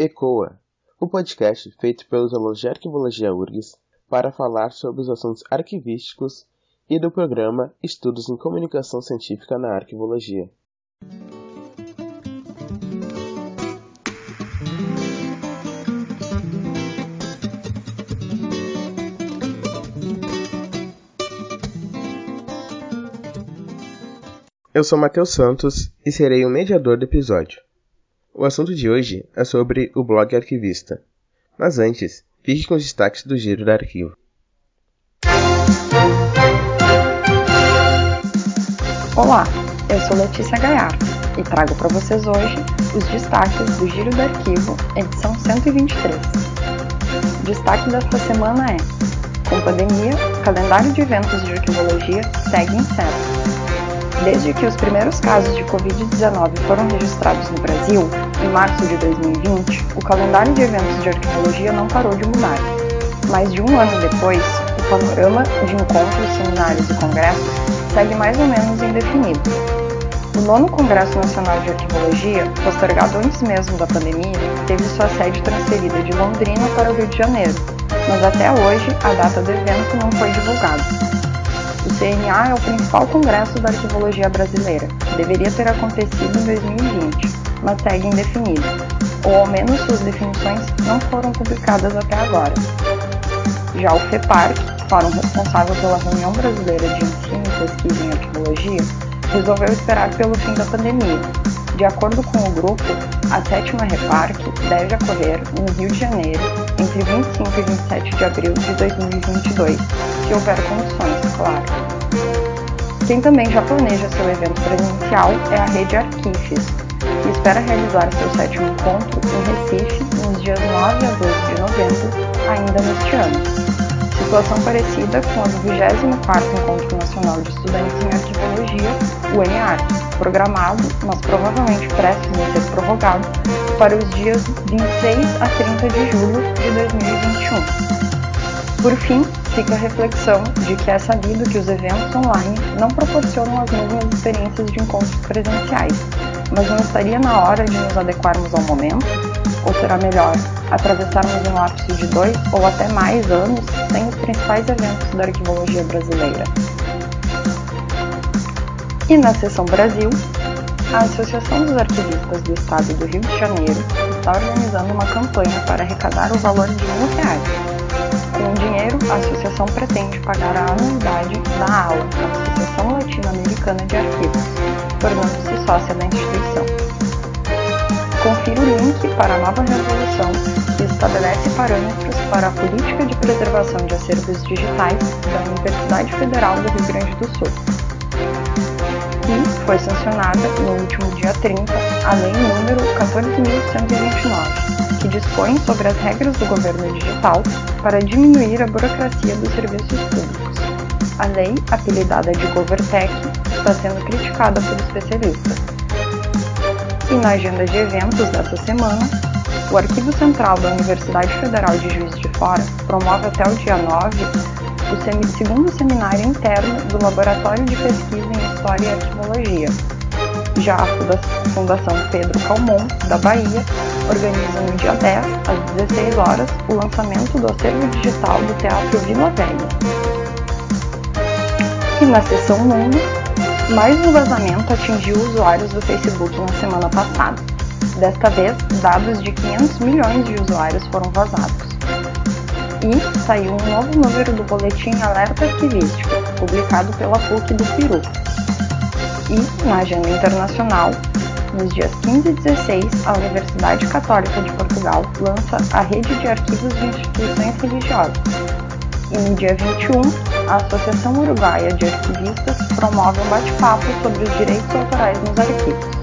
ECOA, o podcast feito pelos alunos de Arquivologia URGS para falar sobre os assuntos arquivísticos e do programa Estudos em Comunicação Científica na Arquivologia. Eu sou Matheus Santos e serei o mediador do episódio. O assunto de hoje é sobre o blog arquivista. Mas antes, fique com os destaques do giro da arquivo. Olá, eu sou Letícia Gaiato e trago para vocês hoje os destaques do Giro do Arquivo, edição 123. O destaque desta semana é: com pandemia, o calendário de eventos de arquivologia segue incerto. Desde que os primeiros casos de Covid-19 foram registrados no Brasil, em março de 2020, o calendário de eventos de arqueologia não parou de mudar. Mais de um ano depois, o panorama de encontros, seminários e congressos segue mais ou menos indefinido. O nono Congresso Nacional de Arqueologia, postergado antes mesmo da pandemia, teve sua sede transferida de Londrina para o Rio de Janeiro, mas até hoje a data do evento não foi divulgada. O CNA é o principal congresso da arquivologia brasileira, que deveria ter acontecido em 2020, mas segue indefinido, ou ao menos suas definições não foram publicadas até agora. Já o FEPARC, fórum responsável pela reunião brasileira de ensino e pesquisa em arquivologia, resolveu esperar pelo fim da pandemia. De acordo com o grupo, a sétima Reparc deve ocorrer no Rio de Janeiro entre 25 e 27 de abril de 2022, se houver condições, claro. Quem também já planeja seu evento presencial é a rede Arquifes, que espera realizar seu sétimo encontro em Recife nos dias 9 a 12 de novembro, ainda neste ano. Situação parecida com a do 24º Encontro Nacional de Estudantes em Arquivologia, o ENAR, programado, mas provavelmente prestes a ser prorrogado, para os dias 26 a 30 de julho de 2021. Por fim, fica a reflexão de que é sabido que os eventos online não proporcionam as mesmas experiências de encontros presenciais, mas não estaria na hora de nos adequarmos ao momento? Ou será melhor atravessarmos um lapso de dois ou até mais anos sem os principais eventos da arquivologia brasileira? E na seção Brasil, a Associação dos Arquivistas do Estado do Rio de Janeiro está organizando uma campanha para arrecadar o valor de mil reais. Com o dinheiro, a associação pretende pagar a anuidade da ALA, Associação Latino-Americana de Arquivos, tornando-se sócia da instituição. Confira o link para a nova resolução que estabelece parâmetros para a política de preservação de acervos digitais da Universidade Federal do Rio Grande do Sul e foi sancionada no último dia 30 a Lei número 14.129, que dispõe sobre as regras do governo digital para diminuir a burocracia dos serviços públicos. A lei, apelidada de GoverTech, está sendo criticada por especialistas. E na agenda de eventos dessa semana, o Arquivo Central da Universidade Federal de Juiz de Fora promove até o dia 9 o segundo seminário interno do Laboratório de Pesquisa em História e Arquivologia. Já a Fundação Pedro Calmon, da Bahia, organiza no dia 10, às 16 horas, o lançamento do acervo digital do Teatro Vila Velha. E na seção Mundo, mais um vazamento atingiu usuários do Facebook na semana passada. Desta vez, dados de 500 milhões de usuários foram vazados e saiu um novo número do boletim Alerta Arquivístico, publicado pela PUC do Peru. E, na agenda internacional, nos dias 15 e 16, a Universidade Católica de Portugal lança a Rede de Arquivos de Instituições Religiosas. E no dia 21, a Associação Uruguaia de Arquivistas promove um bate-papo sobre os direitos autorais nos arquivos.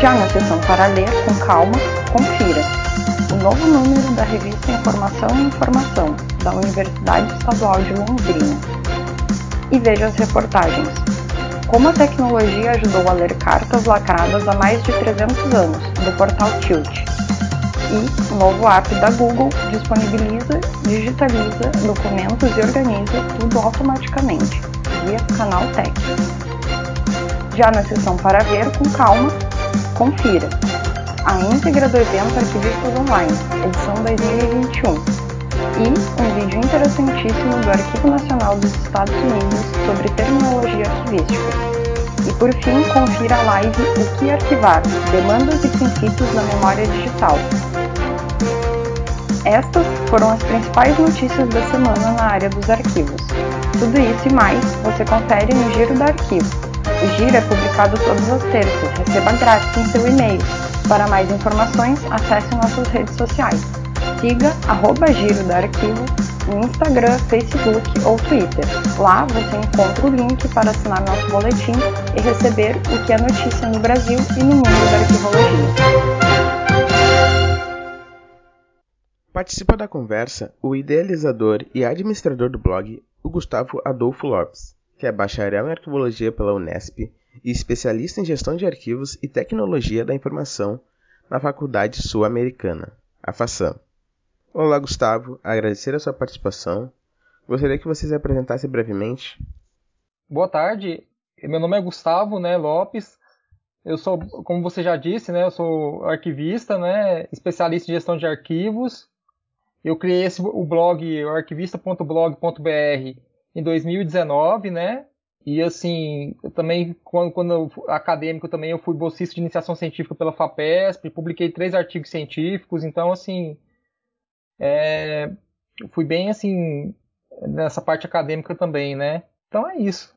Já na sessão para ler, com calma, confira o novo número da revista Informação e Informação, da Universidade Estadual de Londrina. E veja as reportagens. Como a tecnologia ajudou a ler cartas lacradas há mais de 300 anos, do portal Tilt. E o novo app da Google disponibiliza, digitaliza documentos e organiza tudo automaticamente, via Canal Tech. Já na seção para ver com calma, confira a íntegra do evento Arquivistas Online, edição 2021, e um vídeo interessantíssimo do Arquivo Nacional dos Estados Unidos sobre terminologia arquivística. E por fim, confira a live O que arquivar? Demandas e princípios na memória digital, estas foram as principais notícias da semana na área dos arquivos. Tudo isso e mais você confere no Giro do Arquivo. O Giro é publicado todas as terças, receba grátis em seu e-mail. Para mais informações, acesse nossas redes sociais. Siga arroba Giro do Arquivo no Instagram, Facebook ou Twitter. Lá você encontra o link para assinar nosso boletim e receber o que é notícia no Brasil e no mundo da arquivologia. Participa da conversa o idealizador e administrador do blog, o Gustavo Adolfo Lopes, que é bacharel em arquivologia pela Unesp e especialista em gestão de arquivos e tecnologia da informação na Faculdade Sul-Americana, a FASAM. Olá, Gustavo, agradecer a sua participação. Gostaria que você se apresentasse brevemente. Boa tarde, meu nome é Gustavo né, Lopes. Eu sou, como você já disse, né, eu sou arquivista, né, especialista em gestão de arquivos eu criei esse, o blog arquivista.blog.br em 2019, né? E assim, eu também, quando, quando eu, acadêmico também, eu fui bolsista de iniciação científica pela FAPESP, publiquei três artigos científicos, então assim, é, fui bem assim, nessa parte acadêmica também, né? Então é isso.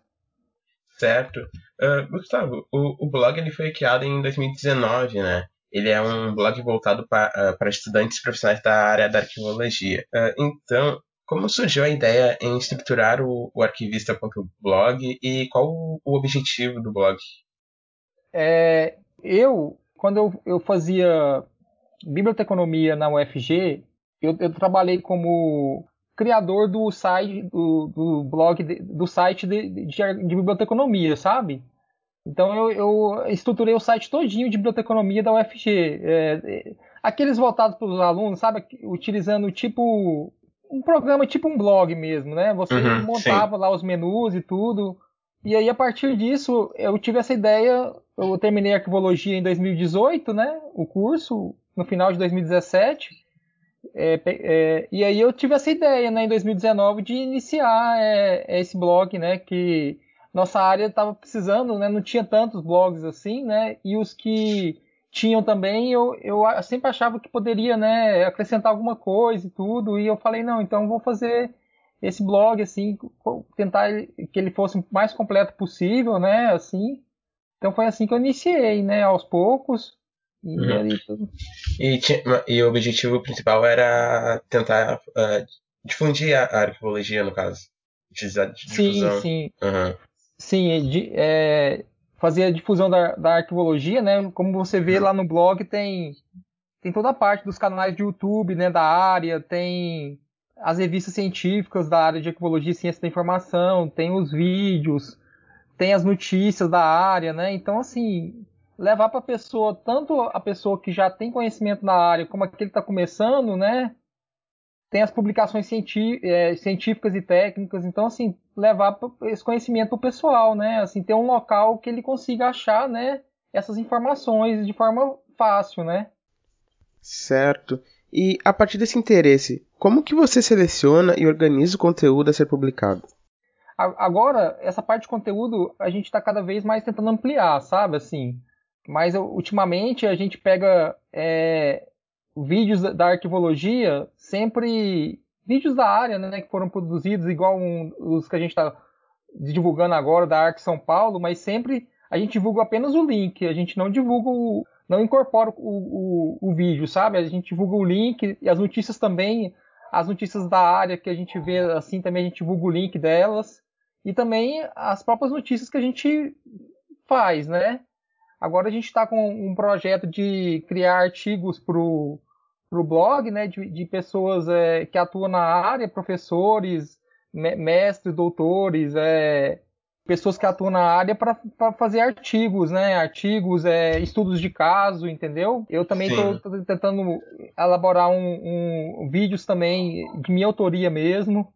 Certo. Uh, Gustavo, o, o blog ele foi criado em 2019, né? Ele é um blog voltado para uh, estudantes profissionais da área da arquivologia. Uh, então, como surgiu a ideia em estruturar o, o arquivista.blog e qual o, o, objetivo do blog? É, eu, quando eu, eu fazia biblioteconomia na UFG, eu, eu trabalhei como criador do site do, do blog de, do site de, de, de biblioteconomia, sabe? Então eu, eu, estruturei o site todinho de biblioteconomia da UFG. É, é, aqueles voltados para os alunos, sabe? Utilizando tipo um programa tipo um blog mesmo, né? Você uhum, montava sim. lá os menus e tudo. E aí, a partir disso, eu tive essa ideia. Eu terminei arquivologia em 2018, né? O curso, no final de 2017. É, é, e aí eu tive essa ideia, né, em 2019, de iniciar é, esse blog, né? Que nossa área estava precisando, né? Não tinha tantos blogs assim, né? E os que tinham também, eu, eu sempre achava que poderia, né? Acrescentar alguma coisa e tudo. E eu falei, não, então vou fazer esse blog, assim, tentar que ele fosse o mais completo possível, né? Assim. Então foi assim que eu iniciei, né? Aos poucos. E, uhum. e, e, o objetivo principal era tentar uh, difundir a, arqueologia, no caso. Difusão. Sim, sim. Uhum. Sim, de, é, fazer a difusão da, da arquivologia, né? Como você vê lá no blog, tem, tem toda a parte dos canais de YouTube, né, da área, tem as revistas científicas da área de arquivologia e ciência da informação, tem os vídeos, tem as notícias da área, né? Então, assim, levar para a pessoa, tanto a pessoa que já tem conhecimento na área, como aquele que está começando, né? Tem as publicações é, científicas e técnicas, então assim levar esse conhecimento para o pessoal, né? Assim ter um local que ele consiga achar, né? Essas informações de forma fácil, né? Certo. E a partir desse interesse, como que você seleciona e organiza o conteúdo a ser publicado? Agora, essa parte de conteúdo a gente está cada vez mais tentando ampliar, sabe? Assim, mas ultimamente a gente pega é, vídeos da arquivologia, sempre vídeos da área, né, que foram produzidos igual um, os que a gente está divulgando agora da Arc São Paulo, mas sempre a gente divulga apenas o link, a gente não divulga o, não incorpora o, o, o vídeo, sabe? A gente divulga o link e as notícias também, as notícias da área que a gente vê assim também a gente divulga o link delas e também as próprias notícias que a gente faz, né? Agora a gente está com um projeto de criar artigos para o para o blog, né, de, de pessoas é, que atuam na área, professores, mestres, doutores, é, pessoas que atuam na área para fazer artigos, né, artigos, é, estudos de caso, entendeu? Eu também estou tentando elaborar um, um, vídeos também de minha autoria mesmo.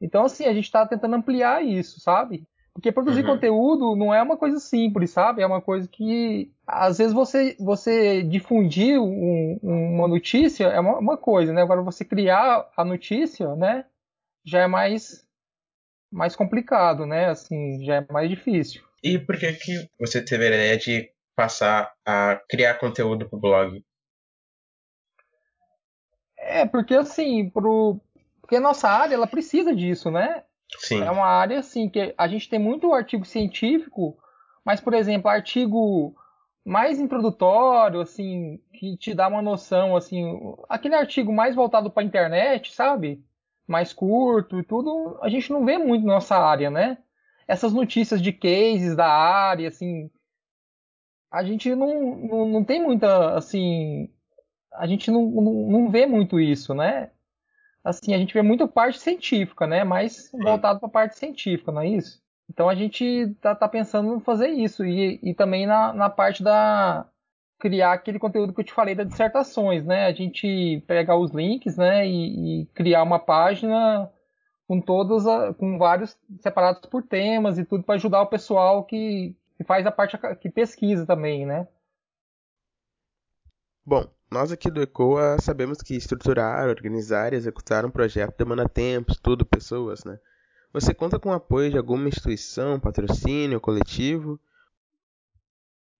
Então, assim, a gente está tentando ampliar isso, sabe? Porque produzir uhum. conteúdo não é uma coisa simples, sabe? É uma coisa que às vezes você, você difundir um, uma notícia é uma, uma, coisa, né? Agora você criar a notícia, né? Já é mais, mais complicado, né? Assim, já é mais difícil. E por que que você teve a ideia de passar a criar conteúdo para o blog? É, porque assim, pro, porque a nossa área ela precisa disso, né? Sim. É uma área assim que a gente tem muito artigo científico, mas por exemplo, artigo mais introdutório, assim, que te dá uma noção, assim, aquele artigo mais voltado para a internet, sabe? Mais curto e tudo, a gente não vê muito na nossa área, né? Essas notícias de cases da área, assim, a gente não, não, não tem muita, assim, a gente não, não, não vê muito isso, né? Assim, a gente vê muito parte científica, né? Mais voltado para a parte científica, não é isso? Então a gente tá, tá pensando em fazer isso e, e também na, na parte da criar aquele conteúdo que eu te falei das dissertações, né? A gente pegar os links, né, e, e criar uma página com todos, a, com vários separados por temas e tudo para ajudar o pessoal que, que faz a parte que pesquisa também, né? Bom, nós aqui do ECOA sabemos que estruturar, organizar e executar um projeto demanda tempo, estudo, pessoas, né? Você conta com o apoio de alguma instituição, patrocínio, coletivo?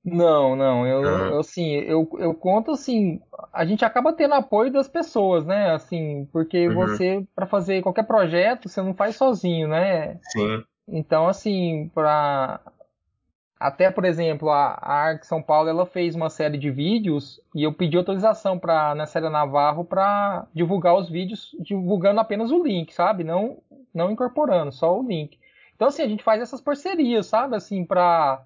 Não, não, eu, eu assim, eu, eu conto assim, a gente acaba tendo apoio das pessoas, né? Assim, porque uhum. você para fazer qualquer projeto, você não faz sozinho, né? Sim. Então, assim, para até, por exemplo, a, ARC São Paulo ela fez uma série de vídeos e eu pedi autorização para na série Navarro para divulgar os vídeos, divulgando apenas o link, sabe? Não, não incorporando, só o link. Então, assim, a gente faz essas parcerias, sabe? Assim, para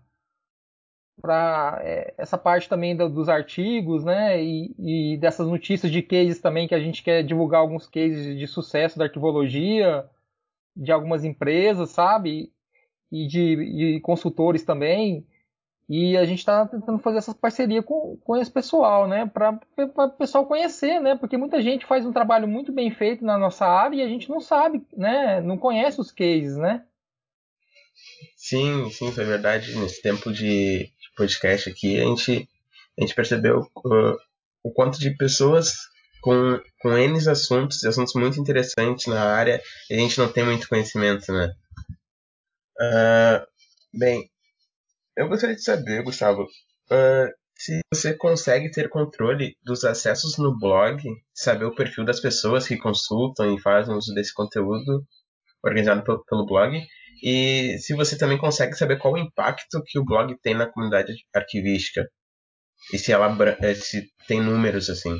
para é, essa parte também do, dos artigos, né, e, e, dessas notícias de cases também que a gente quer divulgar alguns cases de sucesso da arquivologia de algumas empresas, sabe? E de, de consultores também. E a gente está tentando fazer essa parceria com, com esse pessoal, né? Para o pessoal conhecer, né? Porque muita gente faz um trabalho muito bem feito na nossa área e a gente não sabe, né? Não conhece os cases, né? Sim, sim, foi verdade. Nesse tempo de, podcast aqui, a gente, a gente percebeu uh, o quanto de pessoas com, com N assuntos, assuntos muito interessantes na área, e a gente não tem muito conhecimento, né? Uh, bem, eu gostaria de saber, Gustavo, uh, se você consegue ter controle dos acessos no blog, saber o perfil das pessoas que consultam e fazem uso desse conteúdo organizado pelo, pelo blog, e se você também consegue saber qual o impacto que o blog tem na comunidade arquivística. E se ela eh, se tem números assim.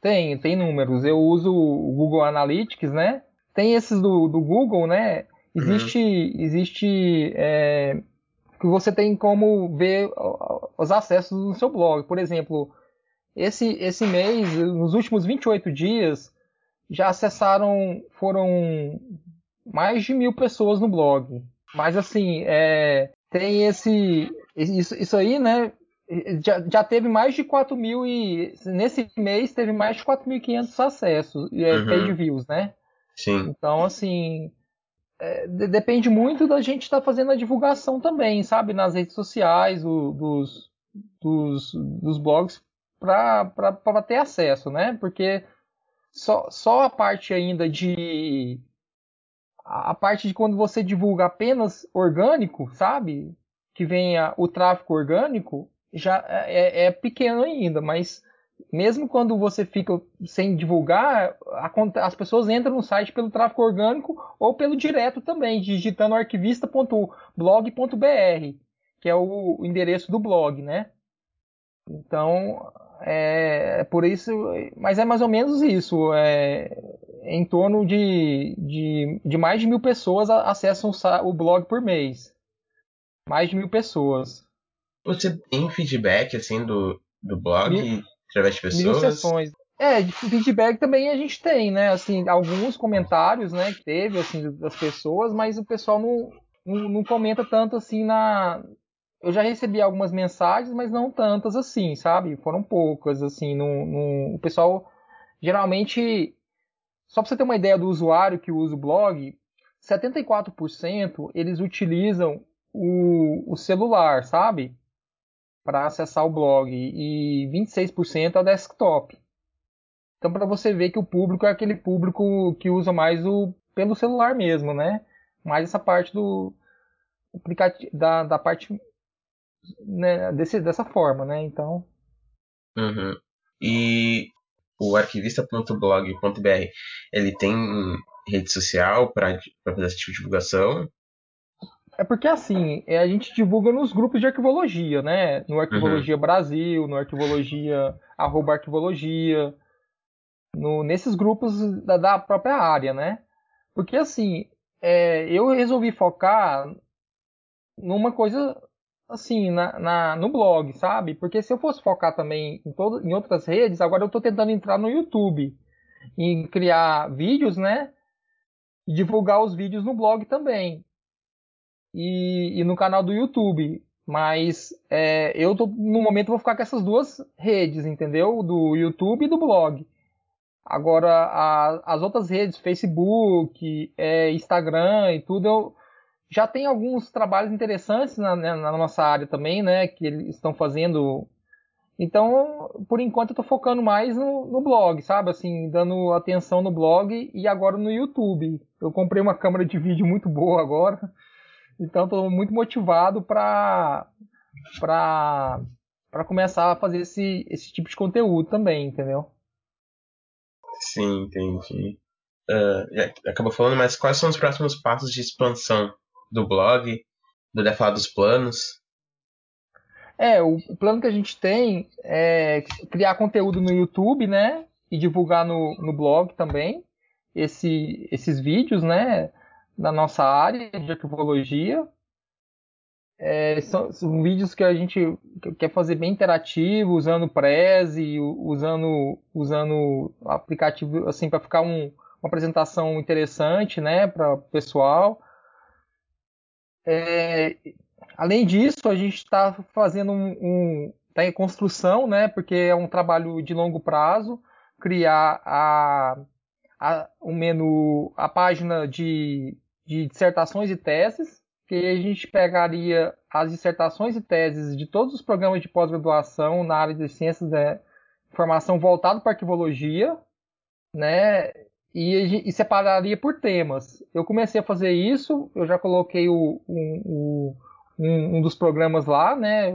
Tem, tem números. Eu uso o Google Analytics, né? Tem esses do, do Google, né? Existe, uhum. existe é, que você tem como ver os acessos no seu blog. Por exemplo, esse, esse mês, nos últimos 28 dias, já acessaram, foram mais de mil pessoas no blog. Mas assim, é, tem esse, isso, isso aí, né? Já, já teve mais de 4 mil e nesse mês teve mais de 4.500 acessos, é, uhum. page views, né? Sim. Então, assim, é, depende muito da gente estar tá fazendo a divulgação também, sabe? Nas redes sociais, o, dos, dos, dos blogs, para ter acesso, né? Porque só, só a parte ainda de. A parte de quando você divulga apenas orgânico, sabe? Que venha o tráfego orgânico, já é, é pequeno ainda, mas mesmo quando você fica sem divulgar, as pessoas entram no site pelo tráfego orgânico ou pelo direto também, digitando arquivista.blog.br, que é o endereço do blog, né? Então, é, é, por isso, mas é mais ou menos isso. É, em torno de, de, de mais de mil pessoas acessam o blog por mês. Mais de mil pessoas. Você tem feedback assim do, do blog? Através de pessoas? Mil sessões. É, feedback também a gente tem, né? Assim, alguns comentários, né, que teve, assim, das pessoas, mas o pessoal não, não, não comenta tanto assim na. Eu já recebi algumas mensagens, mas não tantas assim, sabe? Foram poucas, assim. No. O pessoal geralmente. Só para você ter uma ideia do usuário que usa o blog, 74% eles utilizam o, o celular, sabe? Para acessar o blog e 26% é o desktop. Então, para você ver que o público é aquele público que usa mais o pelo celular mesmo, né? Mais essa parte do da, da parte né, desse, dessa forma, né? Então. Uhum. E o arquivista.blog.br ele tem rede social para fazer esse tipo de divulgação? É porque assim, é, a gente divulga nos grupos de arquivologia, né? No Arquivologia uhum. Brasil, no Arquivologia, arroba Arquivologia, no, nesses grupos da, da, própria área, né? Porque assim, é, eu resolvi focar numa coisa assim, na, na, no blog, sabe? Porque se eu fosse focar também em, todo, em outras redes, agora eu estou tentando entrar no YouTube e criar vídeos, né? E divulgar os vídeos no blog também. E, e no canal do YouTube. Mas é, eu tô, no momento vou ficar com essas duas redes, entendeu? Do YouTube e do blog. Agora, a, as outras redes, Facebook, é, Instagram e tudo, eu, já tem alguns trabalhos interessantes na, né, na, nossa área também, né? Que eles estão fazendo. Então, por enquanto, eu estou focando mais no, no, blog, sabe? Assim, dando atenção no blog e agora no YouTube. Eu comprei uma câmera de vídeo muito boa agora. Então, estou muito motivado para para para começar a fazer esse, esse tipo de conteúdo também, entendeu? Sim, entendi. Uh, acabou falando, mas quais são os próximos passos de expansão do blog, do falar dos planos. É, o, o, plano que a gente tem é criar conteúdo no YouTube, né? E divulgar no, no blog também esse, esses vídeos, né? Da nossa área de arquivologia. É, são, são, vídeos que a gente quer fazer bem interativo, usando Prezi, usando, usando aplicativo assim para ficar um, uma apresentação interessante, né, para o pessoal. É, além disso, a gente está fazendo um, um tá em construção, né? Porque é um trabalho de longo prazo, criar a, a o menu, a página de, de dissertações e teses, que a gente pegaria as dissertações e teses de todos os programas de pós-graduação na área de ciências da informação voltado para arquivologia, né? e, e, separaria por temas. Eu comecei a fazer isso, eu já coloquei o, um, um, um, dos programas lá, né?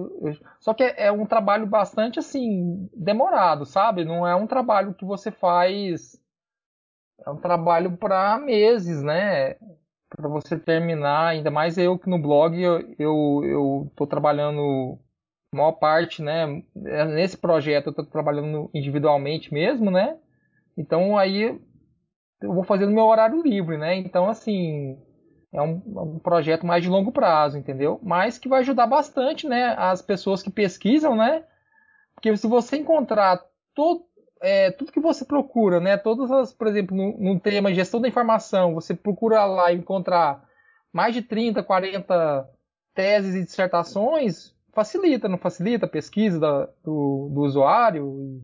Só que é, é, um trabalho bastante assim demorado, sabe? Não é um trabalho que você faz. É um trabalho para meses, né? Para você terminar, ainda mais eu que no blog eu, eu, tô trabalhando maior parte, né? Nesse projeto eu estou trabalhando individualmente mesmo, né? Então aí eu vou fazer no meu horário livre, né? Então, assim, é um, um, projeto mais de longo prazo, entendeu? Mas que vai ajudar bastante, né? As pessoas que pesquisam, né? Porque se você encontrar todo, é, tudo que você procura, né? Todas as, por exemplo, num, num tema gestão da informação, você procura lá encontrar mais de 30, 40 teses e dissertações, facilita, não facilita a pesquisa da, do, do usuário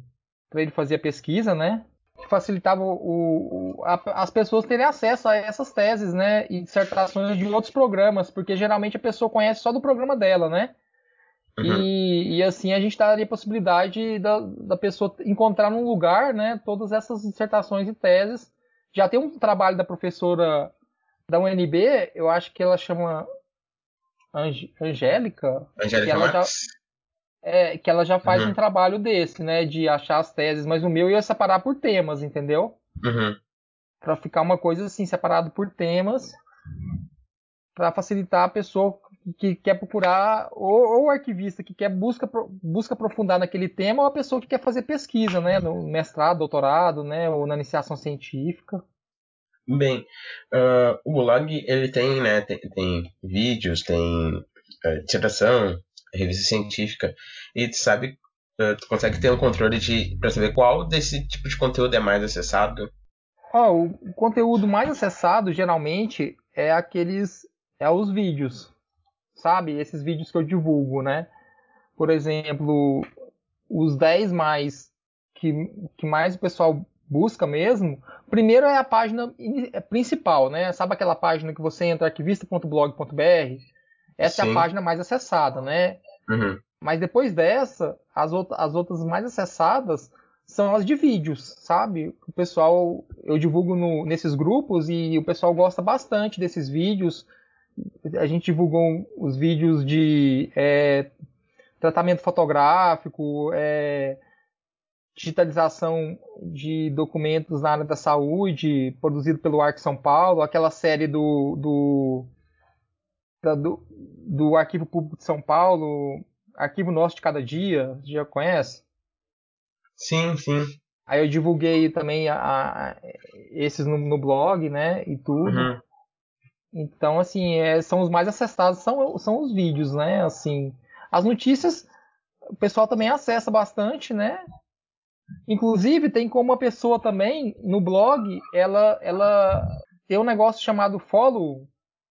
para ele fazer a pesquisa, né? facilitava o, o a, as pessoas terem acesso a essas teses, né, e dissertações de outros programas, porque geralmente a pessoa conhece só do programa dela, né? Uhum. E, e, assim a gente daria a possibilidade da, da pessoa encontrar num lugar, né, todas essas dissertações e teses. Já tem um trabalho da professora da UNB, eu acho que ela chama Angélica. Angélica que ela já, é, que ela já faz uhum. um trabalho desse, né? De achar as teses, mas o meu ia separar por temas, entendeu? Uhum. Para ficar uma coisa assim, separado por temas, para facilitar a pessoa que quer procurar, ou, o arquivista que quer busca, busca aprofundar naquele tema, ou a pessoa que quer fazer pesquisa, né? No mestrado, doutorado, né? Ou na iniciação científica. Bem, uh, o blog ele tem, né? Tem, tem vídeos, tem uh, dissertação, revista científica, e tu sabe, uh, tu consegue ter um controle de para saber qual desse tipo de conteúdo é mais acessado? Oh, o conteúdo mais acessado geralmente é aqueles é os vídeos, sabe? Esses vídeos que eu divulgo, né? Por exemplo, os 10 mais que, que mais o pessoal busca mesmo, primeiro é a página é principal, né? Sabe aquela página que você entra arquivista.blog.br? Essa Sim. é a página mais acessada, né? Uhum. Mas depois dessa, as, as outras mais acessadas são as de vídeos, sabe? O pessoal, eu divulgo no, nesses grupos e o pessoal gosta bastante desses vídeos. A gente divulgou os vídeos de é, tratamento fotográfico, é, digitalização de documentos na área da saúde, produzido pelo Arc São Paulo, aquela série do, do, da, do, do Arquivo Público de São Paulo, Arquivo Nosso de Cada Dia, já conhece? Sim, sim. Aí eu divulguei também a, a esses no, no, blog, né, e tudo. Uhum. Então, assim, é, são os mais acessados, são, são os vídeos, né, assim. As notícias, o pessoal também acessa bastante, né, Inclusive, tem como uma pessoa também, no blog, ela, ela tem um negócio chamado follow,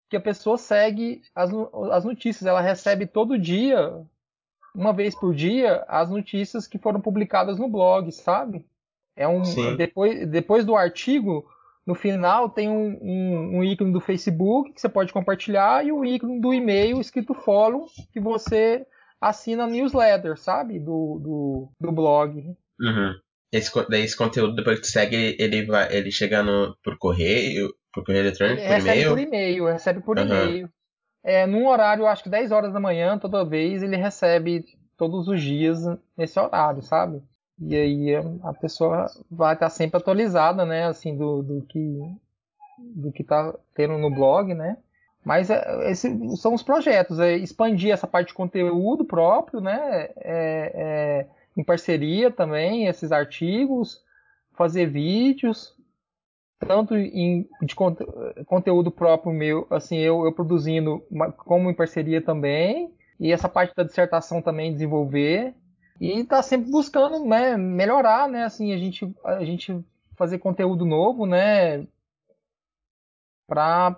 que a pessoa segue as, as notícias. Ela recebe todo dia uma vez por dia as notícias que foram publicadas no blog, sabe? É um depois, depois do artigo, no final tem um, um, um, ícone do Facebook que você pode compartilhar e o um ícone do e-mail escrito follow que você assina newsletter, sabe? Do, do, do blog. Uhum. Esse, daí esse conteúdo, depois que segue, ele, vai, ele chega no, por correio, por correio eletrônico, ele por e-mail? Recebe por e-mail, recebe por uhum. e-mail é, num horário, acho que 10 horas da manhã, toda vez, ele recebe todos os dias nesse horário, sabe? E aí a pessoa vai estar sempre atualizada, né, assim, do, do que do que tá tendo no blog, né? Mas é, esses são os projetos, é expandir essa parte de conteúdo próprio, né? É, é, em parceria também, esses artigos, fazer vídeos, tanto em, de conte, conteúdo próprio meu, assim, eu, eu produzindo, como em parceria também, e essa parte da dissertação também desenvolver, e tá sempre buscando né, melhorar, né, assim, a gente, a gente fazer conteúdo novo, né, para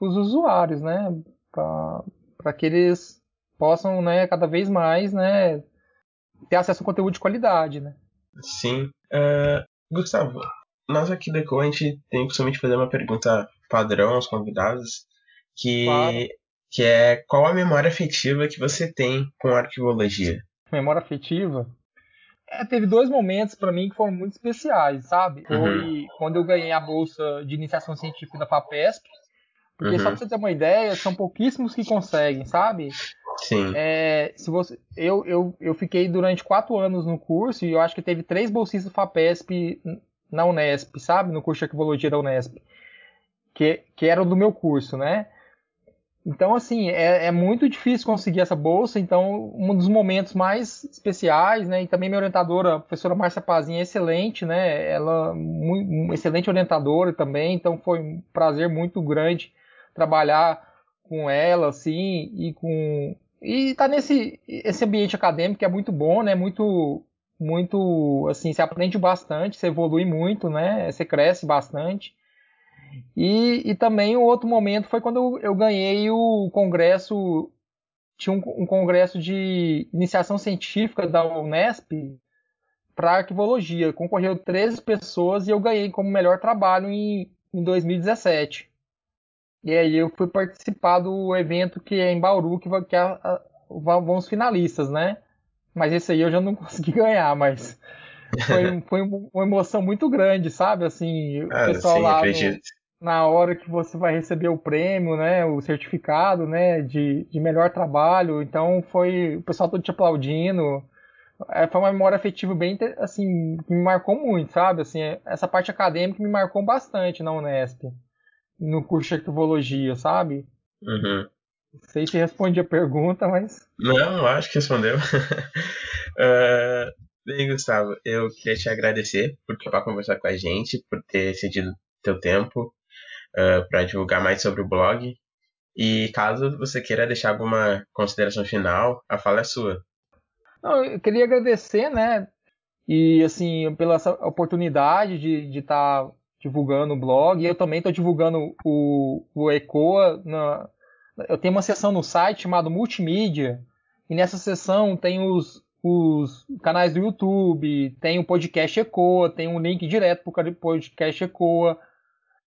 os usuários, né, para que eles possam, né, cada vez mais, né, ter acesso a conteúdo de qualidade, né. Sim. Uh, Gustavo, nós aqui da Co, a gente tem de fazer uma pergunta padrão aos convidados, que, claro. que é qual a memória afetiva que você tem com arquivologia? Memória afetiva? É, teve dois momentos para mim que foram muito especiais, sabe? Foi uhum. quando eu ganhei a bolsa de iniciação científica da FAPESP, porque uhum. só pra você ter uma ideia, são pouquíssimos que conseguem, sabe? Sim. É, se você, eu, eu, eu fiquei durante quatro anos no curso e eu acho que teve três bolsistas FAPESP na Unesp, sabe? No curso de arquivologia da Unesp, que, que era do meu curso, né? Então, assim, é, é, muito difícil conseguir essa bolsa. Então, um dos momentos mais especiais, né? E também minha orientadora, a professora Márcia Pazinha, é excelente, né? Ela, muito, excelente orientadora também. Então, foi um prazer muito grande trabalhar com ela, assim, e com. E tá nesse esse ambiente acadêmico que é muito bom, né? Muito muito, assim, você aprende bastante, você evolui muito, né? Você cresce bastante. E, e também o outro momento foi quando eu, ganhei o congresso, tinha um, um, congresso de iniciação científica da Unesp para arquivologia. Concorreu 13 pessoas e eu ganhei como melhor trabalho em, em 2017. E aí eu fui participar do evento que é em Bauru, que, que a, a, vão os finalistas, né? Mas esse aí eu já não consegui ganhar, mas foi, foi uma emoção muito grande, sabe? Assim, o ah, pessoal sim, lá no, na hora que você vai receber o prêmio, né? O certificado, né? De, de melhor trabalho. Então foi o pessoal todo te aplaudindo. É, foi uma memória afetiva bem, assim, que me marcou muito, sabe? Assim, essa parte acadêmica me marcou bastante na Unesp, no curso de arquivologia, sabe? Uhum. Não sei se respondi a pergunta, mas. Não, acho que respondeu. uh, bem, Gustavo, eu queria te agradecer por topar conversar com a gente, por ter cedido teu tempo uh, para divulgar mais sobre o blog. E caso você queira deixar alguma consideração final, a fala é sua. Não, eu queria agradecer, né? E assim, pela oportunidade de estar tá divulgando o blog. Eu também estou divulgando o, o ECOA na, eu tenho uma seção no site chamada Multimídia, e nessa seção tem os, os canais do YouTube, tem o podcast Ecoa, tem um link direto para o podcast Ecoa,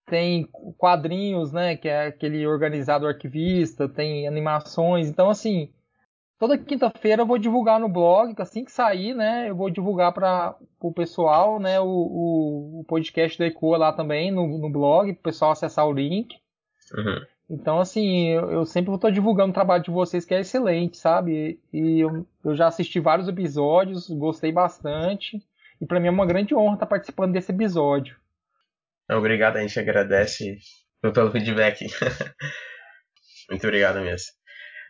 tem quadrinhos, né, que é aquele organizado arquivista, tem animações, então assim, toda quinta-feira eu vou divulgar no blog, assim que sair, né? Eu vou divulgar para o pessoal, né? O, o, o, podcast da Ecoa lá também no, no blog, para o pessoal acessar o link. Uhum. Então, assim, eu, eu sempre estou divulgando o trabalho de vocês, que é excelente, sabe? E eu, eu já assisti vários episódios, gostei bastante. E para mim é uma grande honra estar participando desse episódio. Obrigado, a gente agradece pelo feedback. Muito obrigado mesmo.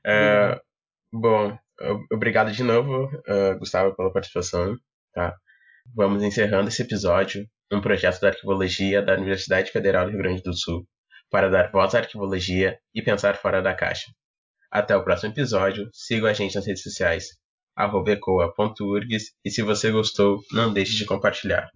Uh, bom, obrigado de novo, uh, Gustavo, pela participação. Tá? Vamos encerrando esse episódio, um projeto da arquivologia da Universidade Federal do Rio Grande do Sul, para dar voz à arquivologia e pensar fora da caixa. Até o próximo episódio, sigam a gente nas redes sociais, ecoa.urgs, e se você gostou, não deixe de compartilhar.